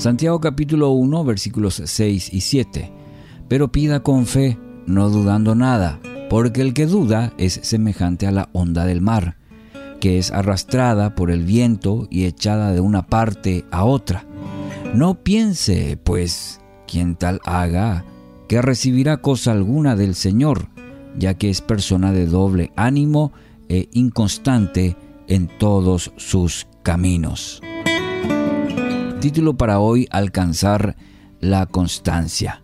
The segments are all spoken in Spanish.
Santiago capítulo 1 versículos 6 y 7. Pero pida con fe, no dudando nada, porque el que duda es semejante a la onda del mar, que es arrastrada por el viento y echada de una parte a otra. No piense, pues, quien tal haga, que recibirá cosa alguna del Señor, ya que es persona de doble ánimo e inconstante en todos sus caminos. Título para hoy, Alcanzar la constancia.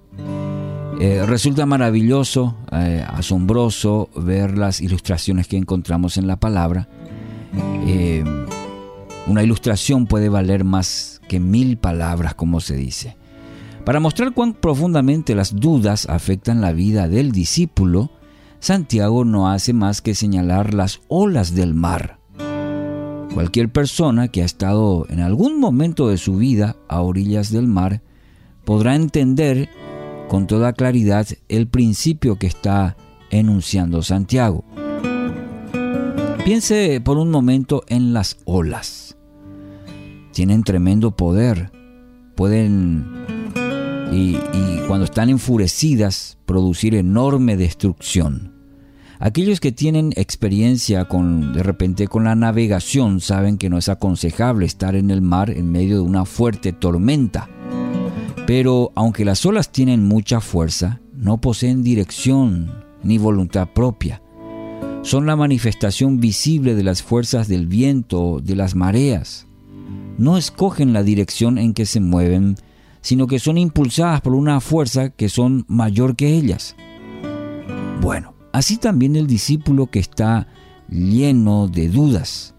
Eh, resulta maravilloso, eh, asombroso ver las ilustraciones que encontramos en la palabra. Eh, una ilustración puede valer más que mil palabras, como se dice. Para mostrar cuán profundamente las dudas afectan la vida del discípulo, Santiago no hace más que señalar las olas del mar. Cualquier persona que ha estado en algún momento de su vida a orillas del mar podrá entender con toda claridad el principio que está enunciando Santiago. Piense por un momento en las olas. Tienen tremendo poder. Pueden, y, cuando están enfurecidas, producir enorme destrucción. Aquellos que tienen experiencia con de repente con la navegación saben que no es aconsejable estar en el mar en medio de una fuerte tormenta. Pero aunque las olas tienen mucha fuerza, no poseen dirección ni voluntad propia. Son la manifestación visible de las fuerzas del viento, de las mareas. No escogen la dirección en que se mueven, sino que son impulsadas por una fuerza que son mayor que ellas. Bueno, Así también el discípulo que está lleno de dudas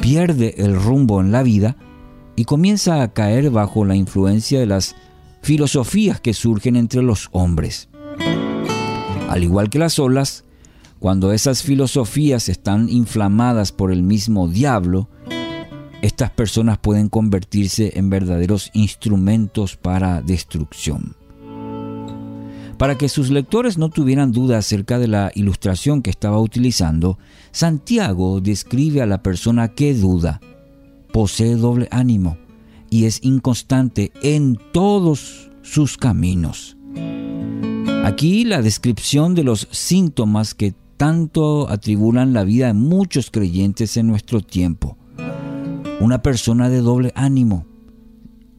pierde el rumbo en la vida y comienza a caer bajo la influencia de las filosofías que surgen entre los hombres. Al igual que las olas, cuando esas filosofías están inflamadas por el mismo diablo, estas personas pueden convertirse en verdaderos instrumentos para destrucción. Para que sus lectores no tuvieran duda acerca de la ilustración que estaba utilizando, Santiago describe a la persona que duda, posee doble ánimo y es inconstante en todos sus caminos. Aquí la descripción de los síntomas que tanto atribulan la vida de muchos creyentes en nuestro tiempo. Una persona de doble ánimo,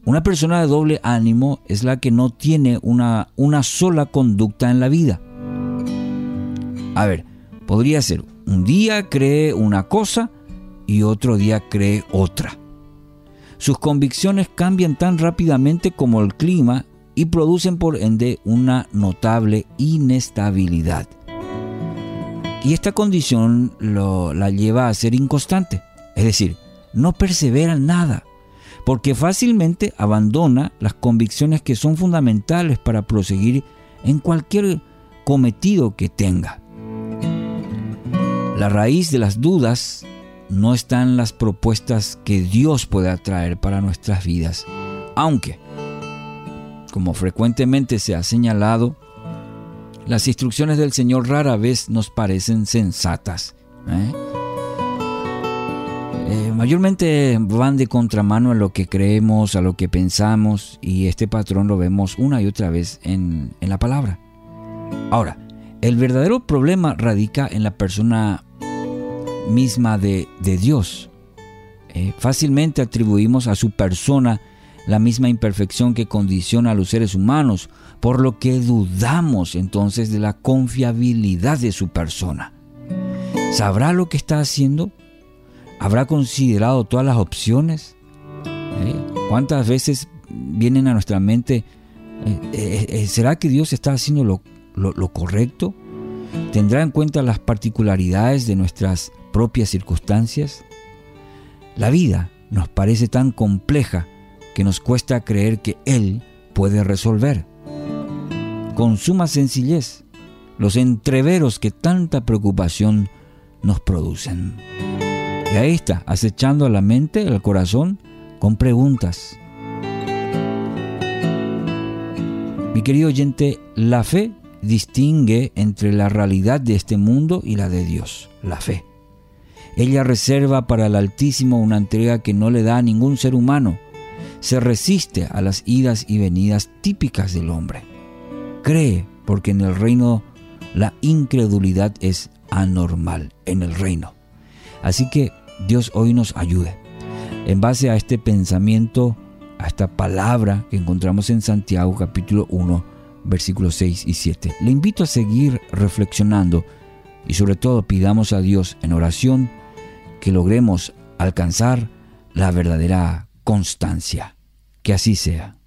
una persona de doble ánimo es la que no tiene una, una sola conducta en la vida. A ver, podría ser, un día cree una cosa y otro día cree otra. Sus convicciones cambian tan rápidamente como el clima y producen por ende una notable inestabilidad. Y esta condición lo, la lleva a ser inconstante, es decir, no persevera en nada porque fácilmente abandona las convicciones que son fundamentales para proseguir en cualquier cometido que tenga. La raíz de las dudas no está en las propuestas que Dios puede traer para nuestras vidas, aunque, como frecuentemente se ha señalado, las instrucciones del Señor rara vez nos parecen sensatas. ¿eh? Eh, mayormente van de contramano a lo que creemos, a lo que pensamos, y este patrón lo vemos una y otra vez en, la palabra. Ahora, el verdadero problema radica en la persona misma de, Dios. Eh, fácilmente atribuimos a su persona la misma imperfección que condiciona a los seres humanos, por lo que dudamos entonces de la confiabilidad de su persona. ¿Sabrá lo que está haciendo? ¿Habrá considerado todas las opciones? ¿Eh? ¿Cuántas veces vienen a nuestra mente, eh, eh, ¿será que Dios está haciendo lo, lo correcto? ¿Tendrá en cuenta las particularidades de nuestras propias circunstancias? La vida nos parece tan compleja que nos cuesta creer que Él puede resolver. Con suma sencillez, los entreveros que tanta preocupación nos producen. Y ahí está, acechando a la mente, al corazón, con preguntas. Mi querido oyente, la fe distingue entre la realidad de este mundo y la de Dios, la fe. Ella reserva para el Altísimo una entrega que no le da a ningún ser humano. se resiste a las idas y venidas típicas del hombre. Cree porque en el reino la incredulidad es anormal en el reino. Así que Dios hoy nos ayude. En base a este pensamiento, a esta palabra que encontramos en Santiago capítulo 1, versículos 6 y 7, le invito a seguir reflexionando y sobre todo pidamos a Dios en oración que logremos alcanzar la verdadera constancia. Que así sea.